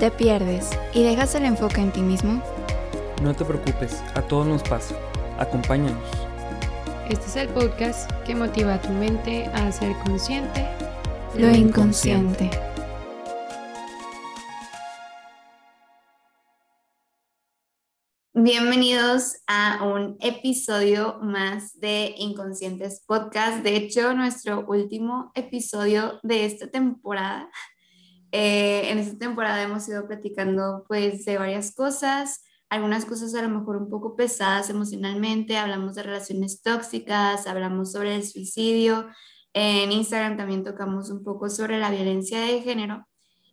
¿Te pierdes y dejas el enfoque en ti mismo? No te preocupes, a todos nos pasa. Acompáñanos. Este es el podcast que motiva a tu mente a ser consciente Lo inconsciente. Bienvenidos a un episodio más de Inconscientes Podcast. De hecho, nuestro último episodio de esta temporada. Eh, en esta temporada hemos ido platicando pues de varias cosas, algunas cosas a lo mejor un poco pesadas emocionalmente, hablamos de relaciones tóxicas, hablamos sobre el suicidio, en Instagram también tocamos un poco sobre la violencia de género.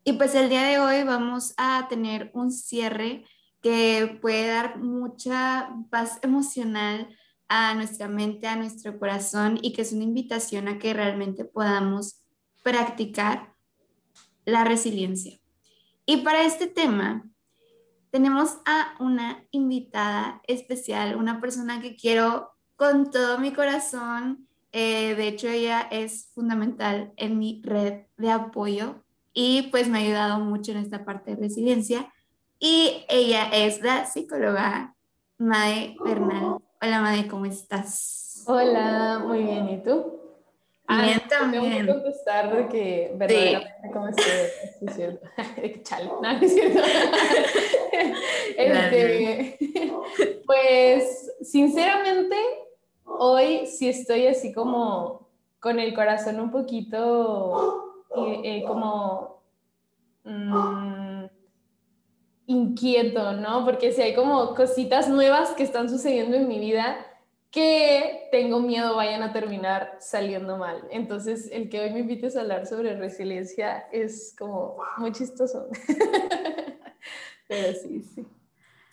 Y pues el día de hoy vamos a tener un cierre que puede dar mucha paz emocional a nuestra mente, a nuestro corazón y que es una invitación a que realmente podamos practicar la resiliencia. Y para este tema tenemos a una invitada especial, una persona que quiero con todo mi corazón. Eh, de hecho, ella es fundamental en mi red de apoyo y pues me ha ayudado mucho en esta parte de resiliencia y ella es la psicóloga Mae Bernal. Hola Mae, ¿cómo estás? Hola, muy bien, ¿y tú? Bien, ah, también. Tengo que contestar de que verdaderamente cómo estoy, es cierto. Chale, no, es cierto. este, pues, sinceramente, hoy sí estoy así como con el corazón un poquito eh, eh, como... Mm, inquieto, ¿no? Porque si hay como cositas nuevas que están sucediendo en mi vida que tengo miedo vayan a terminar saliendo mal. Entonces, el que hoy me invites a hablar sobre resiliencia es como muy chistoso. Pero sí, sí.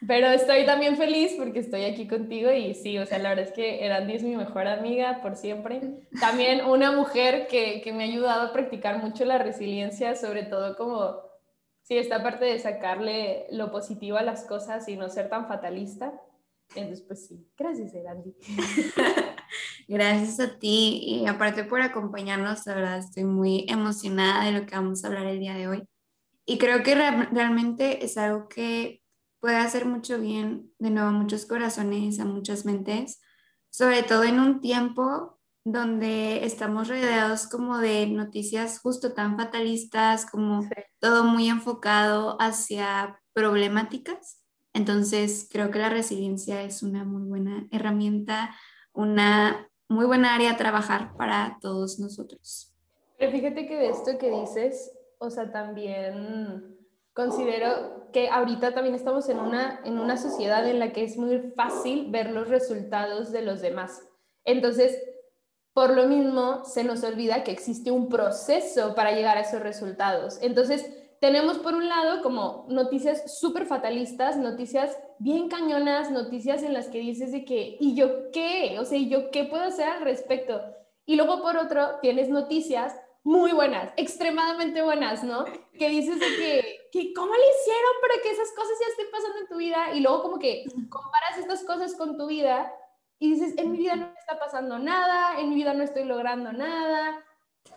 Pero estoy también feliz porque estoy aquí contigo y sí, o sea, la verdad es que Erandi es mi mejor amiga por siempre. También una mujer que, que me ha ayudado a practicar mucho la resiliencia, sobre todo como sí, esta parte de sacarle lo positivo a las cosas y no ser tan fatalista. Entonces, pues sí, gracias, Erandi. gracias a ti y aparte por acompañarnos, la verdad estoy muy emocionada de lo que vamos a hablar el día de hoy. Y creo que realmente es algo que puede hacer mucho bien, de nuevo, a muchos corazones, a muchas mentes, sobre todo en un tiempo donde estamos rodeados como de noticias justo tan fatalistas, como todo muy enfocado hacia problemáticas. Entonces, creo que la resiliencia es una muy buena herramienta, una muy buena área a trabajar para todos nosotros. Pero fíjate que de esto que dices, o sea, también considero que ahorita también estamos en una, en una sociedad en la que es muy fácil ver los resultados de los demás. Entonces, por lo mismo, se nos olvida que existe un proceso para llegar a esos resultados. Entonces, tenemos por un lado como noticias súper fatalistas, noticias bien cañonas, noticias en las que dices de que, ¿y yo qué? O sea, ¿y yo qué puedo hacer al respecto? Y luego por otro, tienes noticias muy buenas, extremadamente buenas, ¿no? Que dices de que, que, ¿cómo le hicieron para que esas cosas ya estén pasando en tu vida? Y luego como que comparas estas cosas con tu vida y dices, en mi vida no está pasando nada, en mi vida no estoy logrando nada,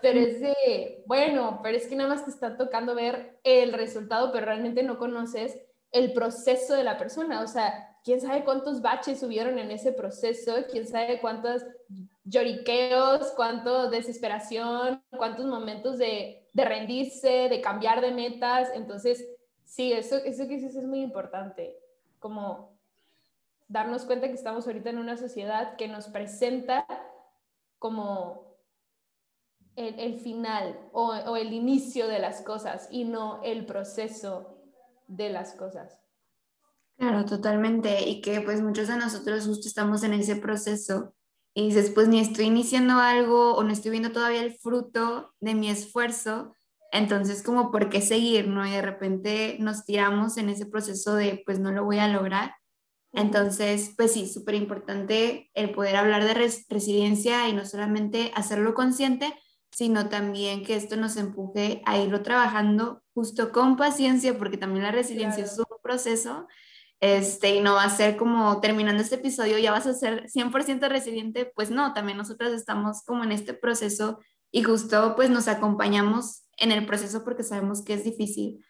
pero es de, bueno, pero es que nada más te está tocando ver el resultado, pero realmente no conoces el proceso de la persona, o sea, quién sabe cuántos baches subieron en ese proceso, quién sabe cuántos lloriqueos, cuánto desesperación, cuántos momentos de, de rendirse, de cambiar de metas, entonces, sí, eso, eso que dices es muy importante, como darnos cuenta que estamos ahorita en una sociedad que nos presenta como el, final o, o, el inicio de las cosas y no el proceso de las cosas. Claro, totalmente. Y que pues muchos de nosotros justo estamos en ese proceso y dices, pues ni estoy iniciando algo o no estoy viendo todavía el fruto de mi esfuerzo. Entonces, como, ¿por qué seguir? ¿no? Y de repente nos tiramos en ese proceso de, pues no lo voy a lograr entonces, pues sí, súper importante el poder hablar de resiliencia y no solamente hacerlo consciente, sino también que esto nos empuje a irlo trabajando justo con paciencia, porque también la resiliencia es un proceso, este, y no va a ser como terminando este episodio, ya vas a ser 100% resiliente, pues no, también nosotros estamos como en este proceso y justo pues nos acompañamos en el proceso porque sabemos que es difícil.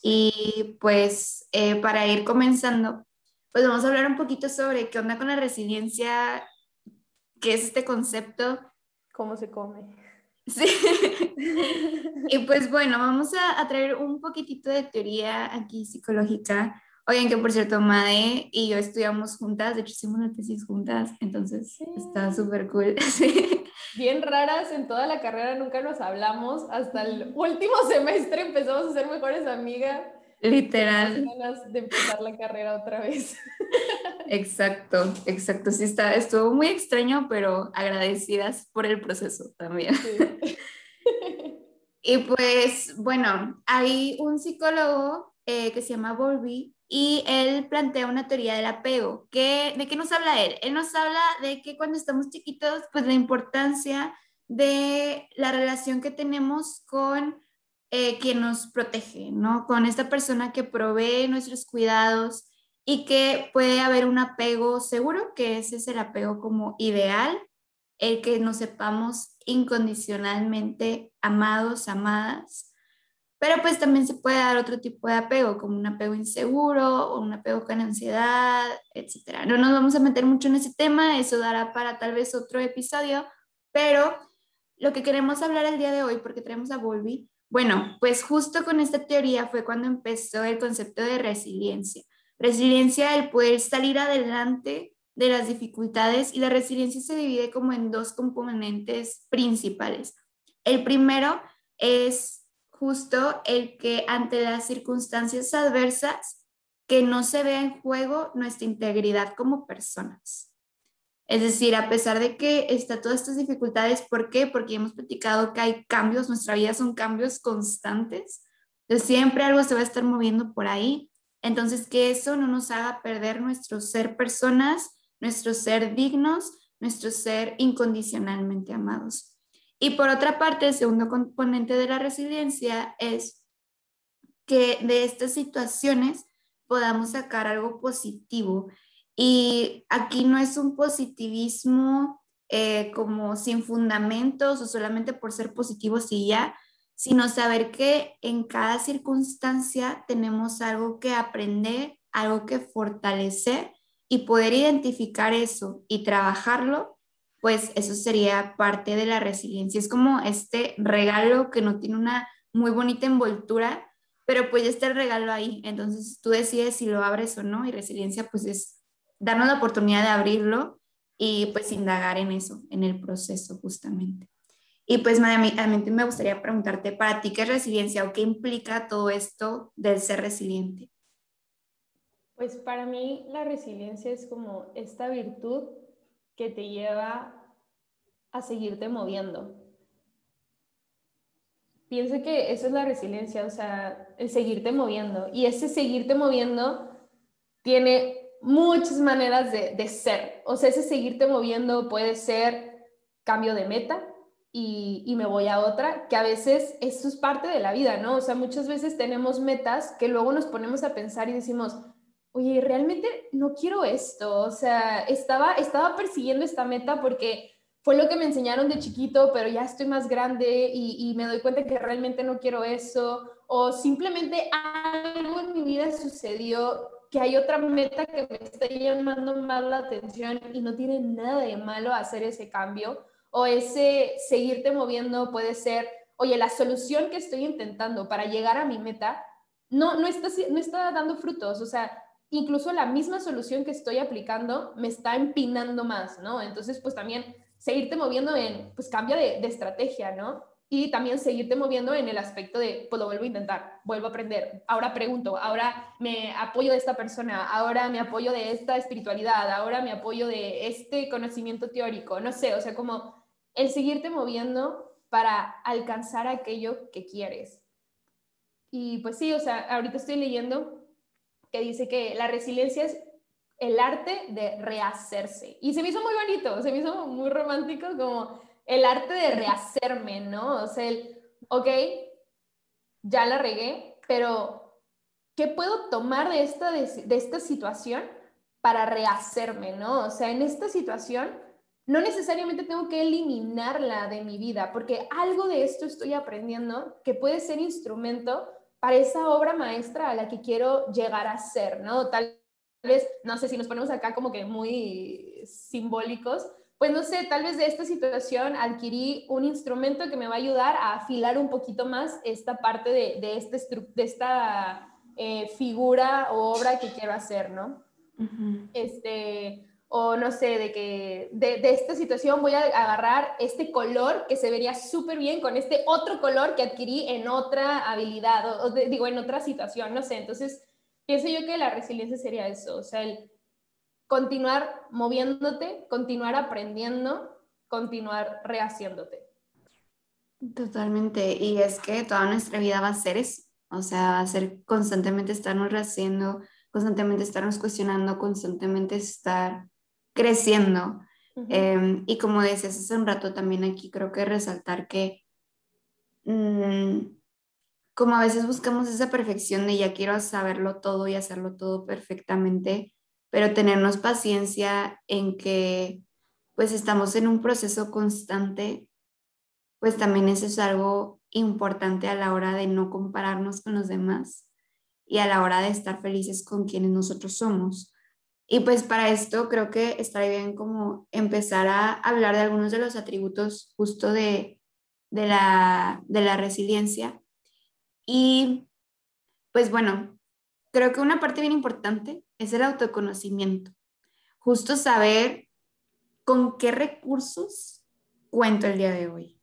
Y pues eh, para ir comenzando, pues vamos a hablar un poquito sobre qué onda con la resiliencia, qué es este concepto. ¿Cómo se come? Sí. y pues bueno, vamos a, a, traer un poquitito de teoría aquí psicológica. Oigan, que por cierto, Made y yo estudiamos juntas, de hecho hicimos una tesis juntas, entonces está súper cool. Sí. Bien raras en toda la carrera, nunca nos hablamos, hasta el último semestre empezamos a ser mejores amigas. Literal. Ganas de empezar la carrera otra vez. Exacto, exacto. Sí, está, estuvo muy extraño, pero agradecidas por el proceso también. Sí. y pues, bueno, hay un psicólogo eh, que se llama Volby y él plantea una teoría del apego. ¿Qué, ¿De qué nos habla él? Él nos habla de que cuando estamos chiquitos, pues la importancia de la relación que tenemos con eh, quien nos protege, ¿no? Con esta persona que provee nuestros cuidados y que puede haber un apego seguro, que ese es el apego como ideal, el que nos sepamos incondicionalmente amados, amadas. Pero pues también se puede dar otro tipo de apego, como un apego inseguro o un apego con ansiedad, etc. No nos vamos a meter mucho en ese tema, eso dará para tal vez otro episodio, pero lo que queremos hablar el día de hoy, porque tenemos a Volvi, bueno, pues justo con esta teoría fue cuando empezó el concepto de resiliencia. Resiliencia, el poder salir adelante de las dificultades y la resiliencia se divide como en dos componentes principales. El primero es justo el que ante las circunstancias adversas que no se vea en juego nuestra integridad como personas. Es decir, a pesar de que está todas estas dificultades, ¿por qué? Porque hemos platicado que hay cambios, nuestra vida son cambios constantes, entonces siempre algo se va a estar moviendo por ahí entonces, que eso no nos haga perder nuestro ser personas, nuestro ser dignos, nuestro ser incondicionalmente amados. Y por otra parte, el segundo componente de la resiliencia es que de estas situaciones podamos sacar algo positivo. Y aquí no es un positivismo eh, como sin fundamentos o solamente por ser positivos y ya, sino saber que en cada circunstancia tenemos algo que aprender, algo que fortalecer y poder identificar eso y trabajarlo, pues eso sería parte de la resiliencia. Es como este regalo que no tiene una muy bonita envoltura, pero pues ya está el regalo ahí. Entonces tú decides si lo abres o no y resiliencia pues es darnos la oportunidad de abrirlo y pues indagar en eso, en el proceso justamente. Y pues a mí, me gustaría preguntarte, para ti, ¿qué es resiliencia o qué implica todo esto del ser resiliente? Pues para mí la resiliencia es como esta virtud que te lleva a seguirte moviendo. Pienso que eso es la resiliencia, o sea, el seguirte moviendo. Y ese seguirte moviendo tiene muchas maneras de, de ser. O sea, ese seguirte moviendo puede ser cambio de meta, y, me voy a otra, que a veces eso es parte de la vida, ¿no? O sea, muchas veces tenemos metas que luego nos ponemos a pensar y decimos, oye, realmente no quiero esto, o sea, estaba, estaba persiguiendo esta meta porque fue lo que me enseñaron de chiquito, pero ya estoy más grande y, y me doy cuenta que realmente no quiero eso, o simplemente algo en mi vida sucedió que hay otra meta que me está llamando más la atención y no tiene nada de malo hacer ese cambio o ese seguirte moviendo puede ser, oye, la solución que estoy intentando para llegar a mi meta no, no, está, no está dando frutos, o sea, incluso la misma solución que estoy aplicando me está empinando más, ¿no? Entonces, pues también seguirte moviendo en, pues cambia de, de estrategia, ¿no? y también seguirte moviendo en el aspecto de, pues lo vuelvo a intentar, vuelvo a aprender, ahora pregunto, ahora me apoyo de esta persona, ahora me apoyo de esta espiritualidad, ahora me apoyo de este conocimiento teórico, no sé, o sea, como el seguirte moviendo para alcanzar aquello que quieres. Y pues sí, o sea, ahorita estoy leyendo que dice que la resiliencia es el arte de rehacerse. Y se me hizo muy bonito, se me hizo muy romántico como el arte de rehacerme, ¿no? O sea, el, ok, ya la regué, pero ¿qué puedo tomar de esta, de, esta situación para rehacerme, ¿no? O sea, en esta situación no necesariamente tengo que eliminarla de mi vida, porque algo de esto estoy aprendiendo que puede ser instrumento para esa obra maestra a la que quiero llegar a ser, ¿no? Tal vez, no sé si nos ponemos acá como que muy simbólicos, pues no sé, tal vez de esta situación adquirí un instrumento que me va a ayudar a afilar un poquito más esta parte de, de, este, de esta eh, figura o obra que quiero hacer, ¿no? Este, o no sé, de que de, de, esta situación voy a agarrar este color que se vería súper bien con este otro color que adquirí en otra habilidad, o, digo, en otra situación, no sé. Entonces, pienso yo que la resiliencia sería eso, o sea, el continuar moviéndote, continuar aprendiendo, continuar rehaciéndote. Totalmente, y es que toda nuestra vida va a ser eso, o sea, va a ser constantemente estarnos rehaciendo, constantemente estarnos cuestionando, constantemente estar creciendo. Em, y como decías hace un rato también aquí, creo que resaltar que mm, como a veces buscamos esa perfección de ya quiero saberlo todo y hacerlo todo perfectamente, pero tenernos paciencia en que pues estamos en un proceso constante, pues también eso es algo importante a la hora de no compararnos con los demás y a la hora de estar felices con quienes nosotros somos. Y pues para esto creo que estaría bien como empezar a hablar de algunos de los atributos justo de, de, la, de la resiliencia. Y pues bueno, creo que una parte bien importante es el autoconocimiento. Justo saber con qué recursos cuento el día de hoy.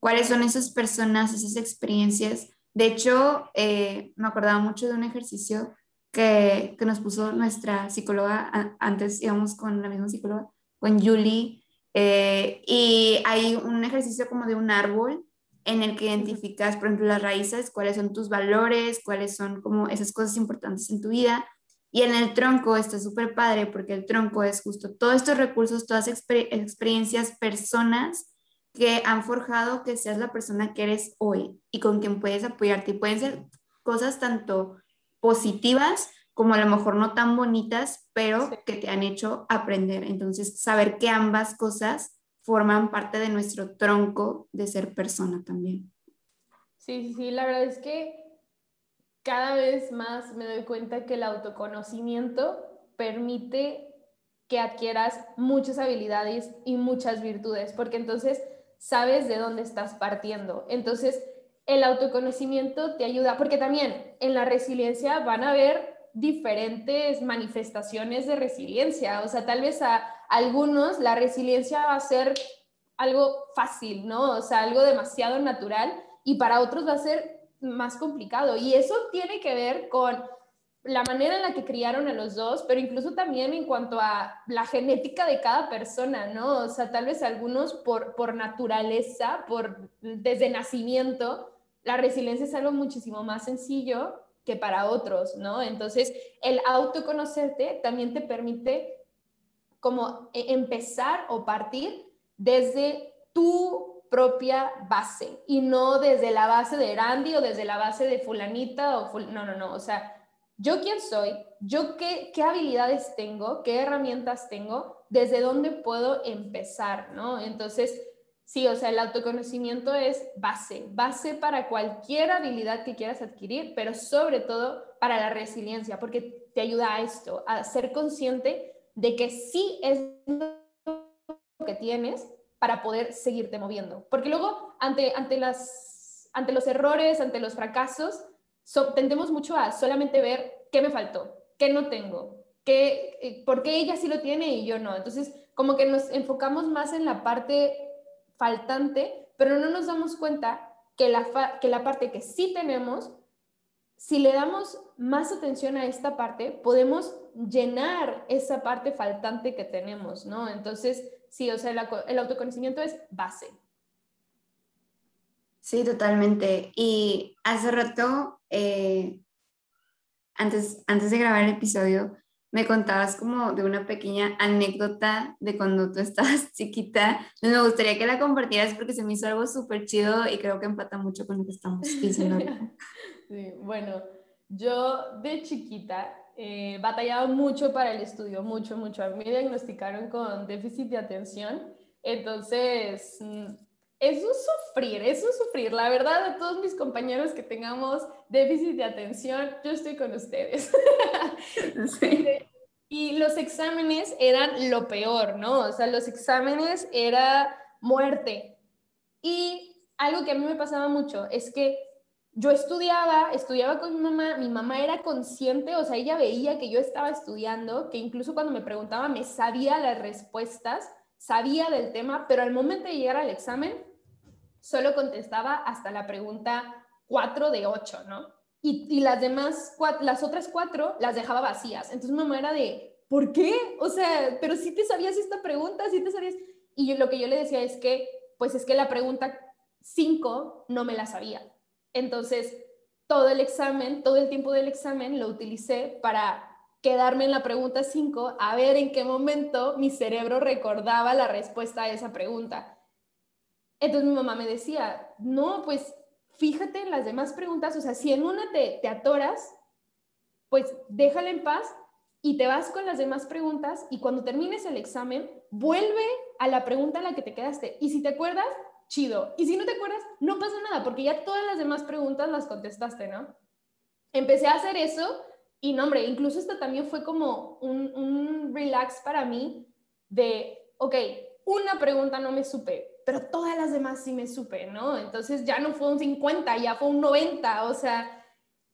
¿Cuáles son esas personas, esas experiencias? De hecho, eh, me acordaba mucho de un ejercicio que, que, nos puso nuestra psicóloga, antes íbamos con la misma psicóloga, con Julie, eh, y hay un ejercicio como de un árbol en el que identificas, por ejemplo, las raíces, cuáles son tus valores, cuáles son como esas cosas importantes en tu vida, y en el tronco está súper padre porque el tronco es justo todos estos recursos, todas experiencias, personas que han forjado que seas la persona que eres hoy y con quien puedes apoyarte. Y pueden ser cosas tanto positivas como a lo mejor no tan bonitas, pero que te han hecho aprender. Entonces, saber que ambas cosas forman parte de nuestro tronco de ser persona también. Sí, sí, sí, la verdad es que cada vez más me doy cuenta que el autoconocimiento permite que adquieras muchas habilidades y muchas virtudes, porque entonces sabes de dónde estás partiendo. Entonces, el autoconocimiento te ayuda, porque también en la resiliencia van a haber diferentes manifestaciones de resiliencia. O sea, tal vez a algunos la resiliencia va a ser algo fácil, ¿no? O sea, algo demasiado natural y para otros va a ser más complicado. Y eso tiene que ver con la manera en la que criaron a los dos, pero incluso también en cuanto a la genética de cada persona, ¿no? O sea, tal vez algunos por, por naturaleza, por desde nacimiento, la resiliencia es algo muchísimo más sencillo que para otros, ¿no? Entonces, el autoconocerte también te permite como e, empezar o partir desde tu propia base y no desde la base de Randy o desde la base de fulanita o no, no, no, o sea, yo quién soy, yo qué, qué habilidades tengo, qué herramientas tengo, desde dónde puedo empezar, ¿no? Entonces, sí, o sea, el autoconocimiento es base, base para cualquier habilidad que quieras adquirir, pero sobre todo para la resiliencia, porque te ayuda a esto, a ser consciente de que sí es lo que tienes, para poder seguirte moviendo. Porque luego, ante, ante, las, ante los errores, ante los fracasos, tendemos mucho a solamente ver qué me faltó, qué no tengo, qué, eh, por qué ella sí lo tiene y yo no. Entonces, como que nos enfocamos más en la parte faltante, pero no nos damos cuenta que la, que la parte que sí tenemos, si le damos más atención a esta parte, podemos llenar esa parte faltante que tenemos, ¿no? Entonces, sí, o sea, el, autoconocimiento es base. Sí, totalmente. Y hace rato, eh, antes, antes de grabar el episodio, me contabas como de una pequeña anécdota de cuando tú estabas chiquita. Me gustaría que la compartieras porque se me hizo algo súper chido y creo que empata mucho con lo que estamos diciendo. sí, bueno, yo de chiquita eh, batallaba mucho para el estudio, mucho, mucho. Me diagnosticaron con déficit de atención, entonces mm, es un sufrir, es un sufrir. La verdad, a todos mis compañeros que tengamos déficit de atención, yo estoy con ustedes. Y los exámenes eran lo peor, ¿no? O sea, los exámenes era muerte. Y algo que a mí me pasaba mucho es que yo estudiaba, estudiaba con mi mamá, mi mamá era consciente, o sea, ella veía que yo estaba estudiando, que incluso cuando me preguntaba me sabía las respuestas, sabía del tema, pero al momento de llegar al examen, solo contestaba hasta la pregunta 4 de 8, ¿no? Y, las demás, las otras cuatro las dejaba vacías. Entonces mi mamá era de, ¿por qué? O sea, pero si te sabías esta pregunta, si te sabías... Y lo que yo le decía es que, pues es que la pregunta 5 no me la sabía. Entonces, todo el examen, todo el tiempo del examen lo utilicé para quedarme en la pregunta 5 a ver en qué momento mi cerebro recordaba la respuesta a esa pregunta. Entonces mi mamá me decía, no, pues fíjate en las demás preguntas, o sea, si en una te, te atoras, pues déjala en paz y te vas con las demás preguntas y cuando termines el examen, vuelve a la pregunta en la que te quedaste. Y si te acuerdas, chido. Y si no te acuerdas, no pasa nada, porque ya todas las demás preguntas las contestaste, ¿no? Empecé a hacer eso y no, hombre, incluso esto también fue como un, un relax para mí de, ok, una pregunta no me supe, pero todas las demás sí me supe, ¿no? Entonces ya no fue un 50, ya fue un 90, o sea,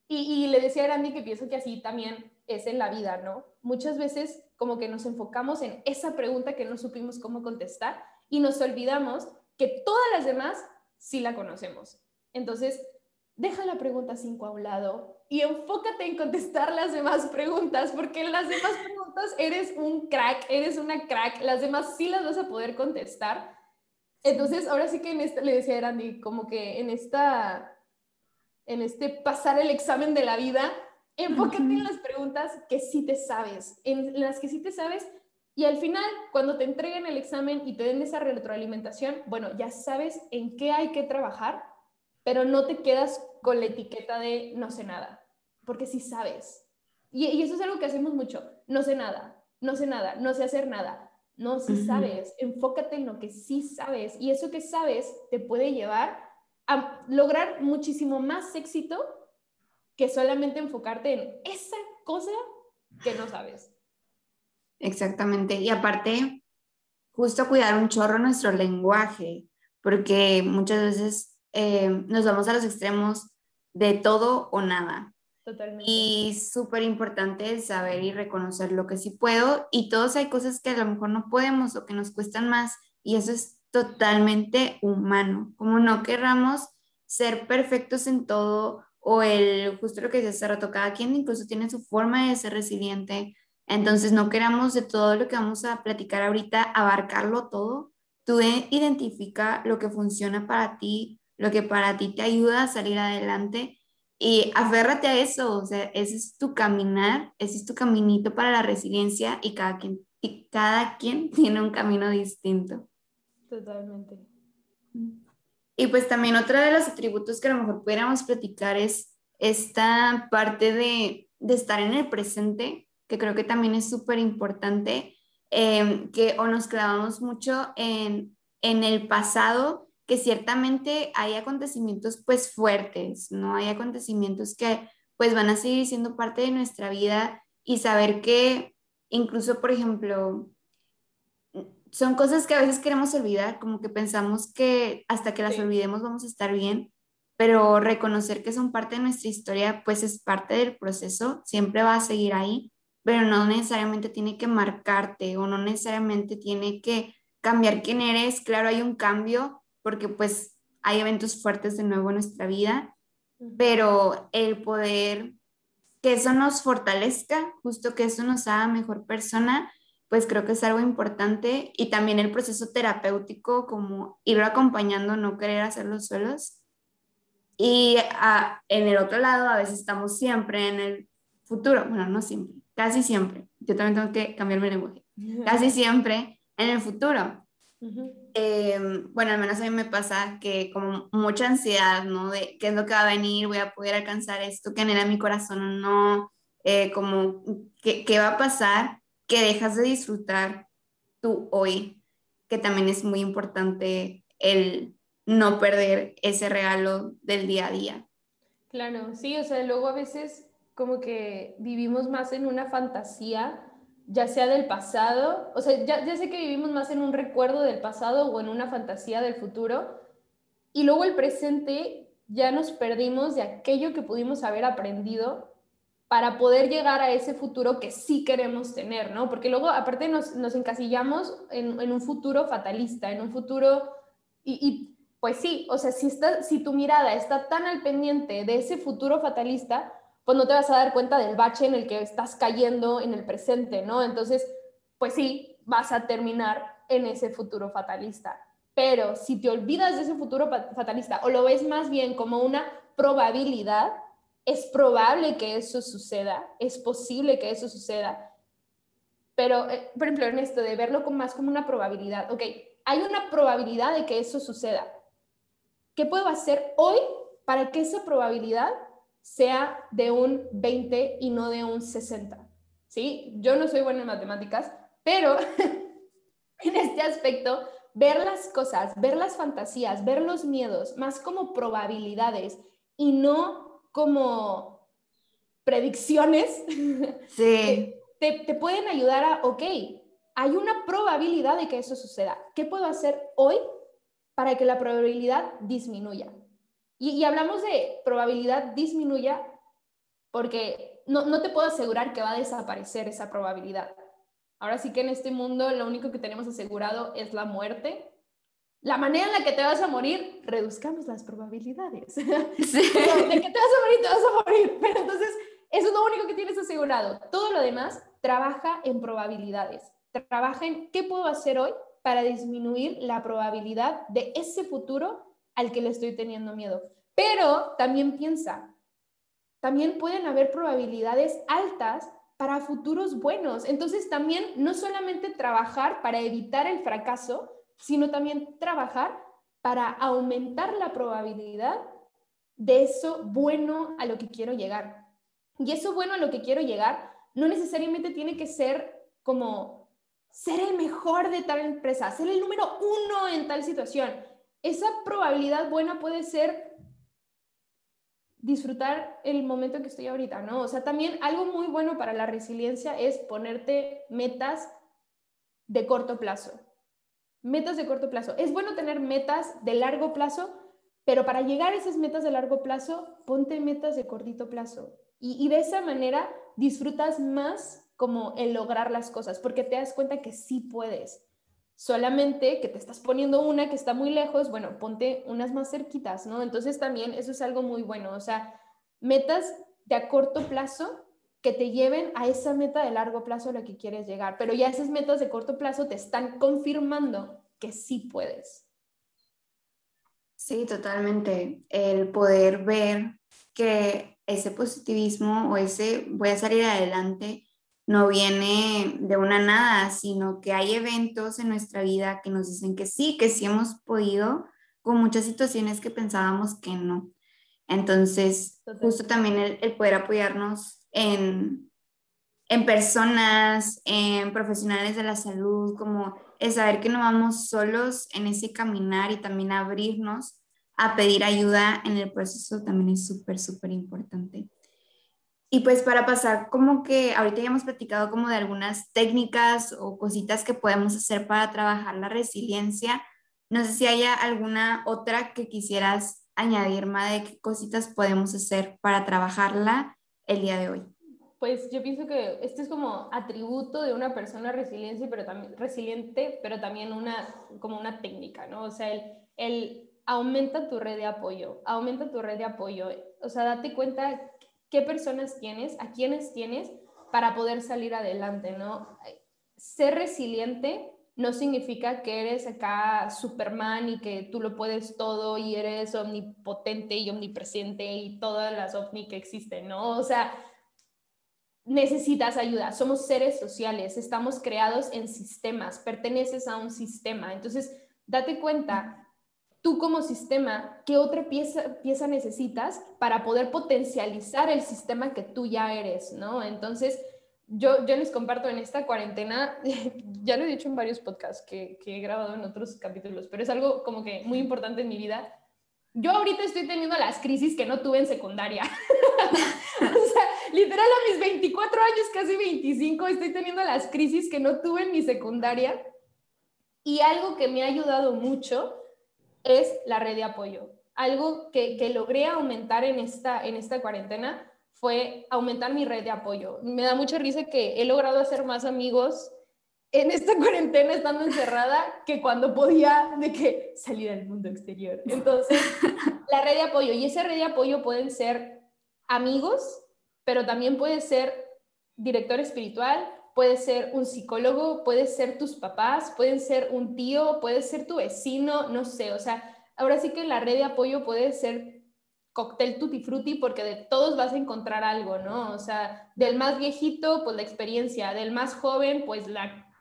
y, le decía a Randy que pienso que así también es en la vida, ¿no? Muchas veces como que nos enfocamos en esa pregunta que no supimos cómo contestar y nos olvidamos que todas las demás sí la conocemos. Entonces, deja la pregunta 5 a un lado y enfócate en contestar las demás preguntas, porque las demás preguntas eres un crack, eres una crack, las demás sí las vas a poder contestar entonces, ahora sí que en esta, le decía a Randy, como que en esta, en este pasar el examen de la vida, enfócate en las preguntas que sí te sabes, en las que sí te sabes, y al final, cuando te entreguen el examen y te den esa retroalimentación, bueno, ya sabes en qué hay que trabajar, pero no te quedas con la etiqueta de no sé nada, porque sí sabes. Y, y eso es algo que hacemos mucho, no sé nada, no sé nada, no sé hacer nada. No, si sabes, enfócate en lo que sí sabes y eso que sabes te puede llevar a lograr muchísimo más éxito que solamente enfocarte en esa cosa que no sabes. Exactamente. Y aparte, justo cuidar un chorro nuestro lenguaje, porque muchas veces eh, nos vamos a los extremos de todo o nada. Totalmente. Y súper importante saber y reconocer lo que sí puedo y todos hay cosas que a lo mejor no podemos o que nos cuestan más y eso es totalmente humano. Como no querramos ser perfectos en todo o el, justo lo que dice hace rato, cada quien incluso tiene su forma de ser resiliente. Entonces no queramos de todo lo que vamos a platicar ahorita abarcarlo todo. Tú identifica lo que funciona para ti, lo que para ti te ayuda a salir adelante y aférrate a eso, o sea, ese es tu caminar, ese es tu caminito para la resiliencia y cada quien, y cada quien tiene un camino distinto. Totalmente. Y pues también otro de los atributos que a lo mejor pudiéramos platicar es esta parte de, de estar en el presente, que creo que también es súper importante, eh, que o nos clavamos mucho en, en el pasado que ciertamente hay acontecimientos pues fuertes, ¿no? Hay acontecimientos que pues van a seguir siendo parte de nuestra vida y saber que incluso, por ejemplo, son cosas que a veces queremos olvidar, como que pensamos que hasta que las olvidemos vamos a estar bien, pero reconocer que son parte de nuestra historia pues es parte del proceso, siempre va a seguir ahí, pero no necesariamente tiene que marcarte o no necesariamente tiene que cambiar quién eres. Claro, hay un cambio, porque pues hay eventos fuertes de nuevo en nuestra vida, pero el poder que eso nos fortalezca, justo que eso nos haga mejor persona, pues creo que es algo importante y también el proceso terapéutico, como irlo acompañando, no querer hacerlo solos. Y ah, en el otro lado, a veces estamos siempre en el futuro, bueno, no siempre, casi siempre, yo también tengo que cambiar mi lenguaje, casi siempre en el futuro. Em, bueno, al menos a mí me pasa que como mucha ansiedad, ¿no? De qué es lo que va a venir, voy a poder alcanzar esto que anhela mi corazón o no, eh, como ¿qué, qué va a pasar, que dejas de disfrutar tú hoy, que también es muy importante el no perder ese regalo del día a día. Claro, sí, o sea, luego a veces como que vivimos más en una fantasía, ya sea del pasado, o sea, ya, ya sé que vivimos más en un recuerdo del pasado o en una fantasía del futuro, y luego el presente ya nos perdimos de aquello que pudimos haber aprendido para poder llegar a ese futuro que sí queremos tener, ¿no? Porque luego, aparte, nos, nos encasillamos en, en, un futuro fatalista, en un futuro, y, y, pues sí, o sea, si, está, si tu mirada está tan al pendiente de ese futuro fatalista, pues no te vas a dar cuenta del bache en el que estás cayendo en el presente, ¿no? Entonces, pues sí, vas a terminar en ese futuro fatalista. Pero si te olvidas de ese futuro fatalista o lo ves más bien como una probabilidad, es probable que eso suceda, es posible que eso suceda, pero, eh, por ejemplo, en esto de verlo más como una probabilidad, ok, hay una probabilidad de que eso suceda. ¿Qué puedo hacer hoy para que esa probabilidad sea de un 20 y no de un 60? ¿Sí? Yo no soy buena en matemáticas, pero en este aspecto, ver las cosas, ver las fantasías, ver los miedos, más como probabilidades y no como predicciones sí. te, te, pueden ayudar a, ok, hay una probabilidad de que eso suceda. ¿Qué puedo hacer hoy para que la probabilidad disminuya? Y, y hablamos de probabilidad disminuya porque no, no te puedo asegurar que va a desaparecer esa probabilidad. Ahora sí que en este mundo lo único que tenemos asegurado es la muerte, la manera en la que te vas a morir, reduzcamos las probabilidades. Sí. de que te vas a morir, te vas a morir. Pero entonces, eso es lo único que tienes asegurado. Todo lo demás trabaja en probabilidades. Trabaja en qué puedo hacer hoy para disminuir la probabilidad de ese futuro al que le estoy teniendo miedo. Pero también piensa, también pueden haber probabilidades altas para futuros buenos. Entonces también no solamente trabajar para evitar el fracaso, sino también trabajar para aumentar la probabilidad de eso bueno a lo que quiero llegar. Y eso bueno a lo que quiero llegar no necesariamente tiene que ser como ser el mejor de tal empresa, ser el número uno en tal situación. Esa probabilidad buena puede ser disfrutar el momento que estoy ahorita, ¿no? O sea, también algo muy bueno para la resiliencia es ponerte metas de corto plazo. Metas de corto plazo. Es bueno tener metas de largo plazo, pero para llegar a esas metas de largo plazo, ponte metas de cortito plazo. Y, y de esa manera disfrutas más como el lograr las cosas, porque te das cuenta que sí puedes. Solamente que te estás poniendo una que está muy lejos, bueno, ponte unas más cerquitas, ¿no? Entonces también eso es algo muy bueno. O sea, metas de a corto plazo que te lleven a esa meta de largo plazo a la que quieres llegar. Pero ya esas metas de corto plazo te están confirmando que sí puedes. Sí, totalmente. El poder ver que ese positivismo o ese voy a salir adelante no viene de una nada, sino que hay eventos en nuestra vida que nos dicen que sí, que sí hemos podido, con muchas situaciones que pensábamos que no. Entonces, justo también el, el poder apoyarnos en, en personas, en profesionales de la salud, como el saber que no vamos solos en ese caminar y también abrirnos a pedir ayuda en el proceso también es súper, súper importante. Y pues para pasar, como que ahorita ya hemos platicado como de algunas técnicas o cositas que podemos hacer para trabajar la resiliencia. No sé si haya alguna otra que quisieras añadir, más de qué cositas podemos hacer para trabajarla el día de hoy? Pues yo pienso que este es como atributo de una persona resiliente, pero también, resiliente, pero también una, como una técnica, ¿no? O sea, el, el aumenta tu red de apoyo, aumenta tu red de apoyo, o sea, date cuenta qué personas tienes, a quiénes tienes para poder salir adelante, ¿no? Ser resiliente no significa que eres acá Superman y que tú lo puedes todo y eres omnipotente y omnipresente y todas las ovni que existen, ¿no? O sea, necesitas ayuda. Somos seres sociales, estamos creados en sistemas, perteneces a un sistema. Entonces, date cuenta, tú como sistema, ¿qué otra pieza, pieza necesitas para poder potencializar el sistema que tú ya eres, ¿no? Entonces, yo, yo les comparto en esta cuarentena, ya lo he dicho en varios podcasts que, que he grabado en otros capítulos, pero es algo como que muy importante en mi vida. Yo ahorita estoy teniendo las crisis que no tuve en secundaria. o sea, literal a mis 24 años, casi 25, estoy teniendo las crisis que no tuve en mi secundaria. Y algo que me ha ayudado mucho es la red de apoyo. Algo que, que logré aumentar en esta, en esta cuarentena fue aumentar mi red de apoyo. Me da mucha risa que he logrado hacer más amigos en esta cuarentena estando encerrada que cuando podía de que salir al mundo exterior. Entonces, la red de apoyo y esa red de apoyo pueden ser amigos, pero también puede ser director espiritual, puede ser un psicólogo, puede ser tus papás, pueden ser un tío, puede ser tu vecino, no sé, o sea, ahora sí que la red de apoyo puede ser cóctel tutti frutti porque de todos vas a encontrar algo, ¿no? O sea, del más viejito, pues la experiencia, del más joven, pues la,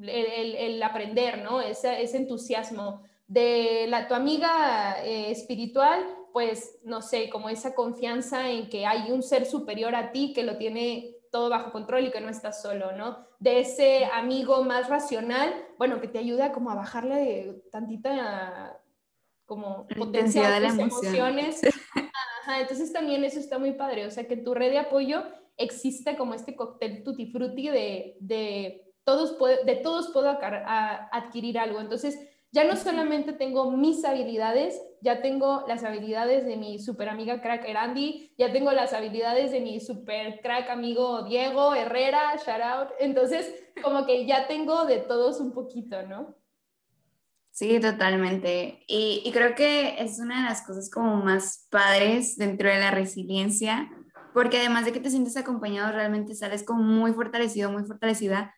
el, aprender, ¿no? Ese, ese, entusiasmo. De la, tu amiga eh, espiritual, pues, no sé, como esa confianza en que hay un ser superior a ti que lo tiene todo bajo control y que no estás solo, ¿no? De ese amigo más racional, bueno, que te ayuda como a bajarle tantita como potencia de las emociones. Ajá, entonces también eso está muy padre, o sea, que tu red de apoyo existe como este cóctel tutti frutti de, de todos, de todos puedo adquirir algo. Entonces, ya no solamente tengo mis habilidades, ya tengo las habilidades de mi super amiga crack Erandi, ya tengo las habilidades de mi super crack amigo Diego Herrera, shout out. Entonces, como que ya tengo de todos un poquito, ¿no? Sí, totalmente. Y, y, creo que es una de las cosas como más padres dentro de la resiliencia, porque además de que te sientes acompañado, realmente sales como muy fortalecido, muy fortalecida.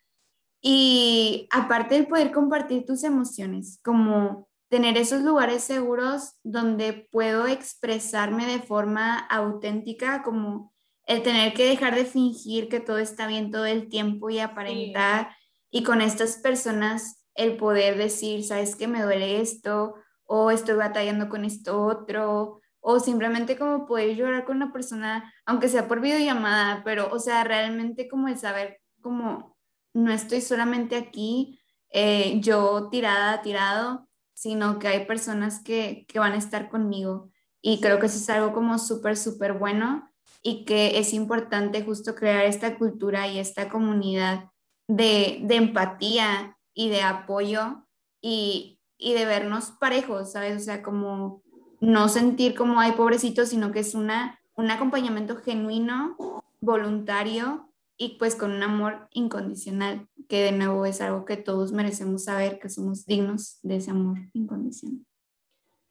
Y aparte de poder compartir tus emociones, como tener esos lugares seguros donde puedo expresarme de forma auténtica, como el tener que dejar de fingir que todo está bien todo el tiempo y aparentar. Y con estas personas el poder decir, sabes que me duele esto, o estoy batallando con esto otro, o simplemente como poder llorar con una persona, aunque sea por videollamada, pero, o sea, realmente como el saber como no estoy solamente aquí, eh, yo tirada, tirado, sino que hay personas que, que van a estar conmigo. Y creo que eso es algo como súper, súper bueno y que es importante justo crear esta cultura y esta comunidad de, de empatía y de apoyo y, y de vernos parejos, ¿sabes? O sea, como no sentir como hay pobrecitos, sino que es una, un acompañamiento genuino, voluntario y pues con un amor incondicional, que de nuevo es algo que todos merecemos saber, que somos dignos de ese amor incondicional.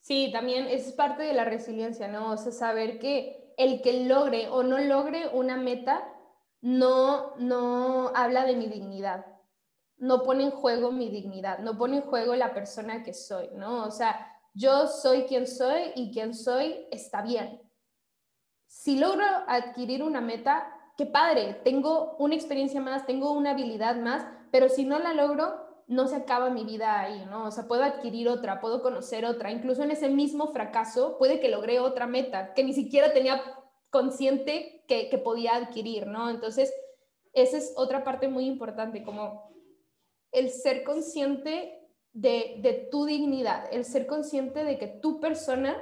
Sí, también es parte de la resiliencia, ¿no? O sea, saber que el que logre o no logre una meta no, no habla de mi dignidad, no pone en juego mi dignidad, no pone en juego la persona que soy, ¿no? O sea, yo soy quien soy y quien soy está bien. Si logro adquirir una meta, qué padre, tengo una experiencia más, tengo una habilidad más, pero si no la logro, no se acaba mi vida ahí, ¿no? O sea, puedo adquirir otra, puedo conocer otra, incluso en ese mismo fracaso puede que logré otra meta que ni siquiera tenía consciente que, que podía adquirir, ¿no? Entonces, esa es otra parte muy importante, como el ser consciente de, tu dignidad, el ser consciente de que tu persona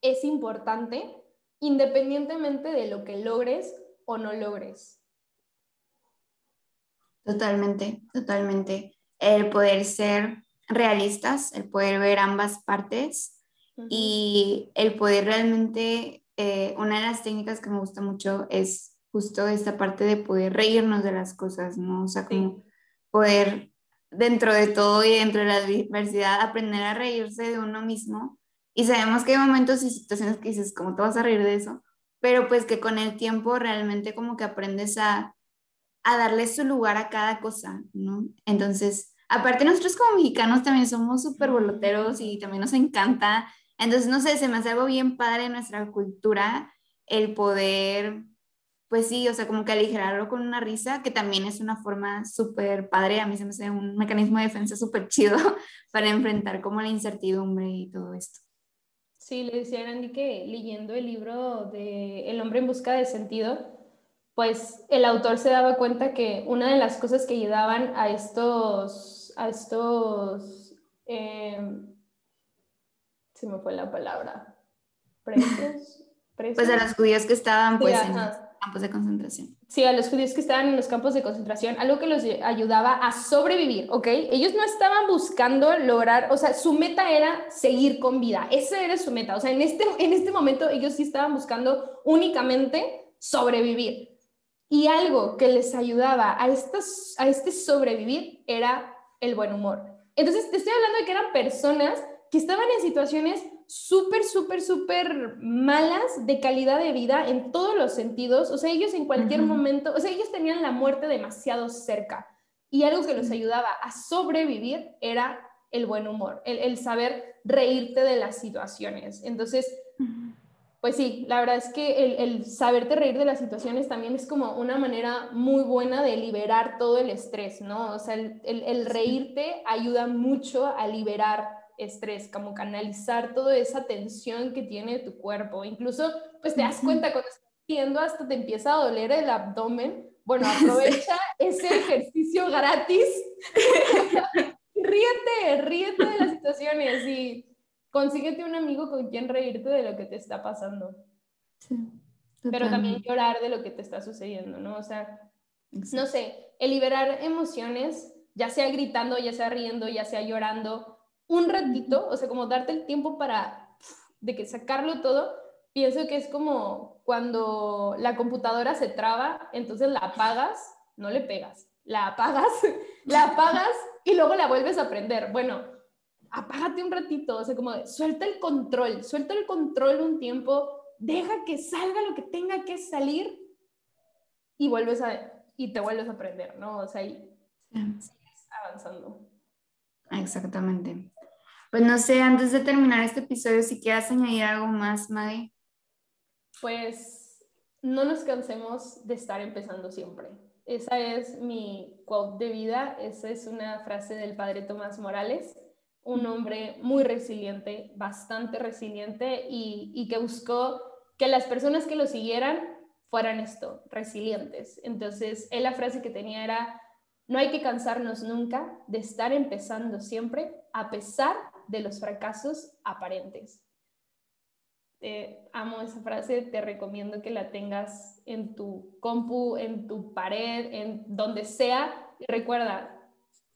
es importante independientemente de lo que logres o no logres. Totalmente, totalmente. El poder ser realistas, el poder ver ambas partes y el poder realmente, eh, una de las técnicas que me gusta mucho es justo esta parte de poder reírnos de las cosas, ¿no? O sea, como poder dentro de todo y dentro de la diversidad aprender a reírse de uno mismo. Y sabemos que hay momentos y situaciones que dices, ¿cómo te vas a reír de eso? Pero pues que con el tiempo realmente como que aprendes a, a darle su lugar a cada cosa, ¿no? Entonces, aparte nosotros como mexicanos también somos súper boloteros y también nos encanta. Entonces, no sé, se me hace algo bien padre en nuestra cultura el poder pues sí, o sea, como que aligerarlo con una risa, que también es una forma súper padre, a mí se me hace un mecanismo de defensa súper chido para enfrentar como la incertidumbre y todo esto. Sí, le decía a Andy que leyendo el libro de El hombre en busca de sentido, pues el autor se daba cuenta que una de las cosas que ayudaban a estos, a estos, em, se me fue la palabra, presos, pues a los judíos que estaban pues en campos de concentración. Sí, a los judíos que estaban en los campos de concentración, algo que los ayudaba a sobrevivir, ¿ok? Ellos no estaban buscando lograr, o sea, su meta era seguir con vida, esa era su meta, o sea, en este, en este momento ellos sí estaban buscando únicamente sobrevivir. Y algo que les ayudaba a, estas, a este sobrevivir era el buen humor. Entonces, te estoy hablando de que eran personas que estaban en situaciones súper, súper, súper malas de calidad de vida en todos los sentidos. O sea, ellos en cualquier momento, o sea, ellos tenían la muerte demasiado cerca. Y algo que los ayudaba a sobrevivir era el buen humor, el, el saber reírte de las situaciones. Entonces, pues sí, la verdad es que el, el, saberte reír de las situaciones también es como una manera muy buena de liberar todo el estrés, ¿no? O sea, el, el reírte ayuda mucho a liberar estrés, como canalizar toda esa tensión que tiene tu cuerpo. Incluso, pues te das cuenta cuando estás riendo hasta te empieza a doler el abdomen. Bueno, aprovecha ese ejercicio gratis. ríete, ríete de las situaciones y consíguete un amigo con quien reírte de lo que te está pasando. Sí, Pero también llorar de lo que te está sucediendo, ¿no? O sea, no sé, el liberar emociones, ya sea gritando, ya sea riendo, ya sea llorando, un ratito, o sea, como darte el tiempo para de que sacarlo todo, pienso que es como cuando la computadora se traba, entonces la apagas, no le pegas, la apagas, la apagas y luego la vuelves a prender. Bueno, apágate un ratito, o sea, como suelta el control, suelta el control un tiempo, deja que salga lo que tenga que salir y vuelves a, y te vuelves a aprender, ¿no? O sea, y sigues avanzando. Exactamente. Pues no sé, antes de terminar este episodio, si quieres añadir algo más, Maggie. Pues no nos cansemos de estar empezando siempre. Esa es mi quote de vida, esa es una frase del padre Tomás Morales un hombre muy resiliente, bastante resiliente y, que buscó que las personas que lo siguieran fueran esto, resilientes. Entonces, él la frase que tenía era, no hay que cansarnos nunca de estar empezando siempre a pesar de los fracasos aparentes. amo esa frase, te recomiendo que la tengas en tu compu, en tu pared, en donde sea. Recuerda,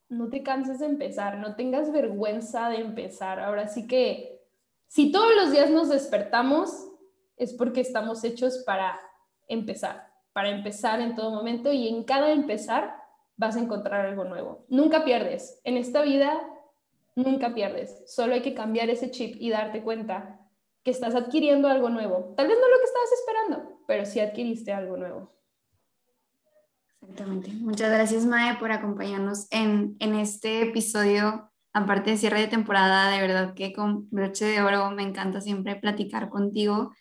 no te canses de empezar, no tengas vergüenza de empezar. Ahora sí que si todos los días nos despertamos es porque estamos hechos para empezar, para empezar en todo momento y en cada empezar vas a encontrar algo nuevo. Nunca pierdes. En esta vida nunca pierdes. Solo hay que cambiar ese chip y darte cuenta que estás adquiriendo algo nuevo. Tal vez no lo que estabas esperando, pero sí adquiriste algo nuevo. Exactamente. Muchas gracias, Mae, por acompañarnos en, en este episodio, aparte de cierre de temporada. De verdad que con broche de oro me encanta siempre platicar contigo.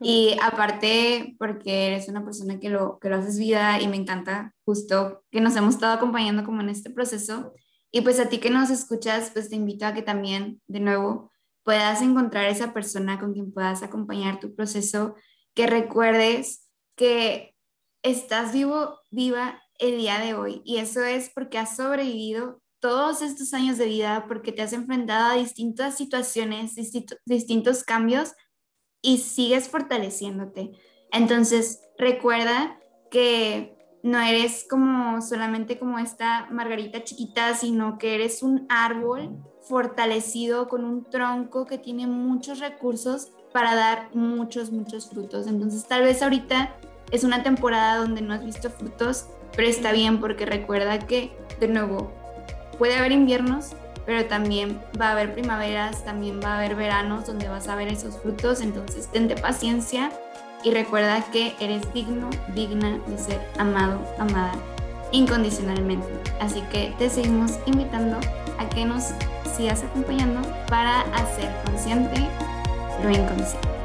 Y aparte, porque eres una persona que lo, que lo haces vida y me encanta justo que nos hemos estado acompañando como en este proceso. Y pues a ti que nos escuchas, pues te invito a que también, de nuevo, puedas encontrar esa persona con quien puedas acompañar tu proceso, que recuerdes que estás vivo, viva el día de hoy. Y eso es porque has sobrevivido todos estos años de vida, porque te has enfrentado a distintas situaciones, distintos cambios y sigues fortaleciéndote. Entonces, recuerda que no eres como solamente como esta margarita chiquita, sino que eres un árbol fortalecido con un tronco que tiene muchos recursos para dar muchos, muchos frutos. Entonces, tal vez ahorita es una temporada donde no has visto frutos, pero está bien porque recuerda que, de nuevo, puede haber inviernos, pero también va a haber primaveras, también va a haber veranos donde vas a ver esos frutos, entonces tente paciencia y recuerda que eres digno, digna de ser amado, amada incondicionalmente. Así que te seguimos invitando a que nos sigas acompañando para hacer consciente lo inconsciente.